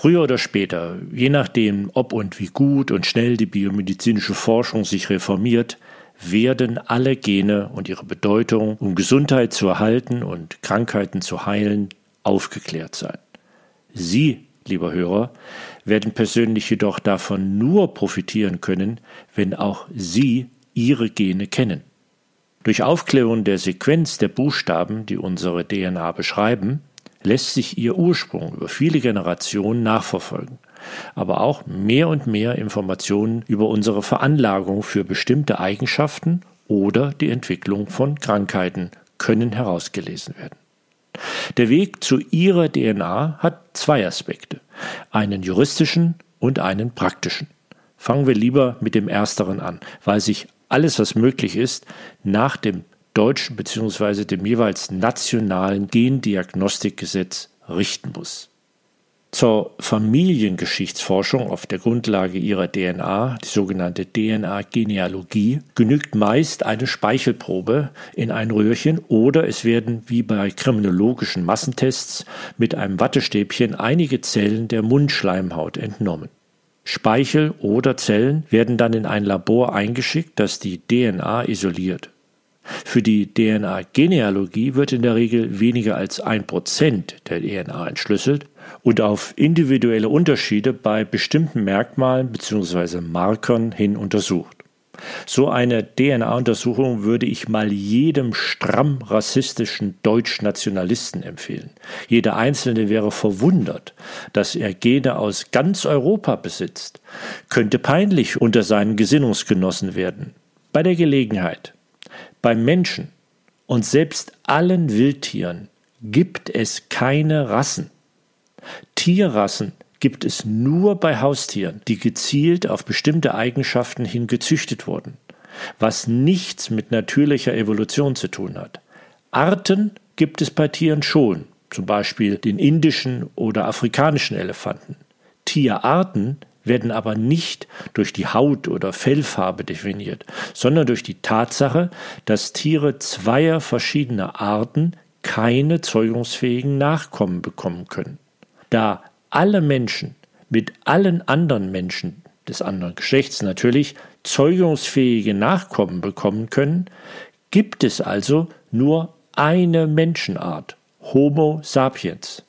Früher oder später, je nachdem, ob und wie gut und schnell die biomedizinische Forschung sich reformiert, werden alle Gene und ihre Bedeutung, um Gesundheit zu erhalten und Krankheiten zu heilen, aufgeklärt sein. Sie, lieber Hörer, werden persönlich jedoch davon nur profitieren können, wenn auch Sie Ihre Gene kennen. Durch Aufklärung der Sequenz der Buchstaben, die unsere DNA beschreiben, lässt sich ihr Ursprung über viele Generationen nachverfolgen, aber auch mehr und mehr Informationen über unsere Veranlagung für bestimmte Eigenschaften oder die Entwicklung von Krankheiten können herausgelesen werden. Der Weg zu ihrer DNA hat zwei Aspekte, einen juristischen und einen praktischen. Fangen wir lieber mit dem ersteren an, weil sich alles, was möglich ist, nach dem deutschen bzw. dem jeweils nationalen Gendiagnostikgesetz richten muss. Zur Familiengeschichtsforschung auf der Grundlage ihrer DNA, die sogenannte DNA-Genealogie, genügt meist eine Speichelprobe in ein Röhrchen oder es werden wie bei kriminologischen Massentests mit einem Wattestäbchen einige Zellen der Mundschleimhaut entnommen. Speichel oder Zellen werden dann in ein Labor eingeschickt, das die DNA isoliert. Für die DNA-Genealogie wird in der Regel weniger als ein Prozent der DNA entschlüsselt und auf individuelle Unterschiede bei bestimmten Merkmalen bzw. Markern hin untersucht. So eine DNA-Untersuchung würde ich mal jedem stramm rassistischen Deutschnationalisten empfehlen. Jeder Einzelne wäre verwundert, dass er Gene aus ganz Europa besitzt, könnte peinlich unter seinen Gesinnungsgenossen werden. Bei der Gelegenheit beim Menschen und selbst allen Wildtieren gibt es keine Rassen. Tierrassen gibt es nur bei Haustieren, die gezielt auf bestimmte Eigenschaften hin gezüchtet wurden, was nichts mit natürlicher Evolution zu tun hat. Arten gibt es bei Tieren schon, zum Beispiel den indischen oder afrikanischen Elefanten. Tierarten werden aber nicht durch die Haut oder Fellfarbe definiert, sondern durch die Tatsache, dass Tiere zweier verschiedener Arten keine zeugungsfähigen Nachkommen bekommen können. Da alle Menschen mit allen anderen Menschen des anderen Geschlechts natürlich zeugungsfähige Nachkommen bekommen können, gibt es also nur eine Menschenart, Homo sapiens.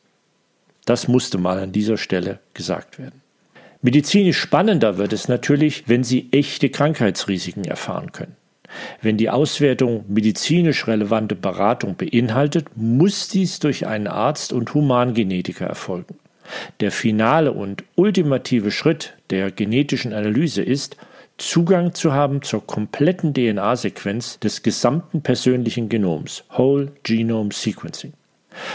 Das musste mal an dieser Stelle gesagt werden. Medizinisch spannender wird es natürlich, wenn Sie echte Krankheitsrisiken erfahren können. Wenn die Auswertung medizinisch relevante Beratung beinhaltet, muss dies durch einen Arzt und Humangenetiker erfolgen. Der finale und ultimative Schritt der genetischen Analyse ist, Zugang zu haben zur kompletten DNA-Sequenz des gesamten persönlichen Genoms, Whole Genome Sequencing.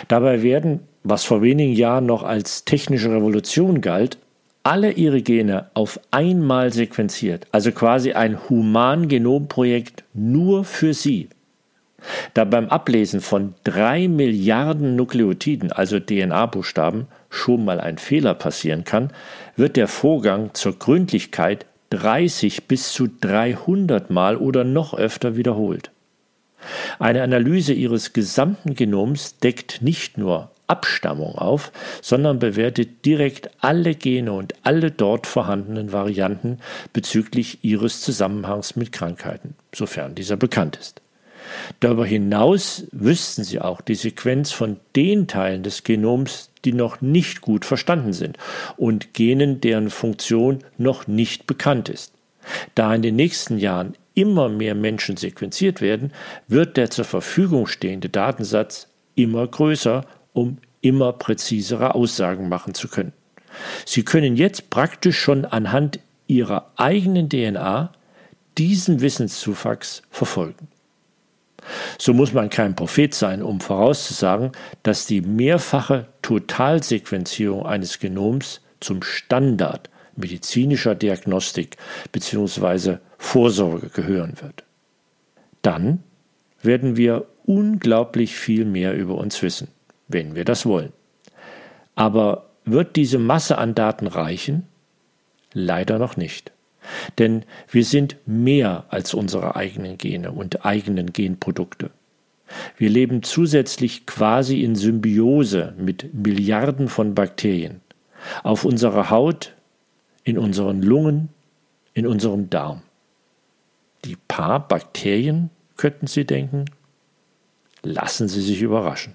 Dabei werden, was vor wenigen Jahren noch als technische Revolution galt, alle ihre Gene auf einmal sequenziert, also quasi ein Humangenomprojekt nur für sie. Da beim Ablesen von drei Milliarden Nukleotiden, also DNA-Buchstaben, schon mal ein Fehler passieren kann, wird der Vorgang zur Gründlichkeit 30 bis zu 300 Mal oder noch öfter wiederholt. Eine Analyse ihres gesamten Genoms deckt nicht nur Abstammung auf, sondern bewertet direkt alle Gene und alle dort vorhandenen Varianten bezüglich ihres Zusammenhangs mit Krankheiten, sofern dieser bekannt ist. Darüber hinaus wüssten sie auch die Sequenz von den Teilen des Genoms, die noch nicht gut verstanden sind und Genen, deren Funktion noch nicht bekannt ist. Da in den nächsten Jahren immer mehr Menschen sequenziert werden, wird der zur Verfügung stehende Datensatz immer größer um immer präzisere Aussagen machen zu können. Sie können jetzt praktisch schon anhand Ihrer eigenen DNA diesen Wissenszuwachs verfolgen. So muss man kein Prophet sein, um vorauszusagen, dass die mehrfache Totalsequenzierung eines Genoms zum Standard medizinischer Diagnostik bzw. Vorsorge gehören wird. Dann werden wir unglaublich viel mehr über uns wissen, wenn wir das wollen. Aber wird diese Masse an Daten reichen? Leider noch nicht. Denn wir sind mehr als unsere eigenen Gene und eigenen Genprodukte. Wir leben zusätzlich quasi in Symbiose mit Milliarden von Bakterien. Auf unserer Haut, in unseren Lungen, in unserem Darm. Die paar Bakterien, könnten Sie denken? Lassen Sie sich überraschen.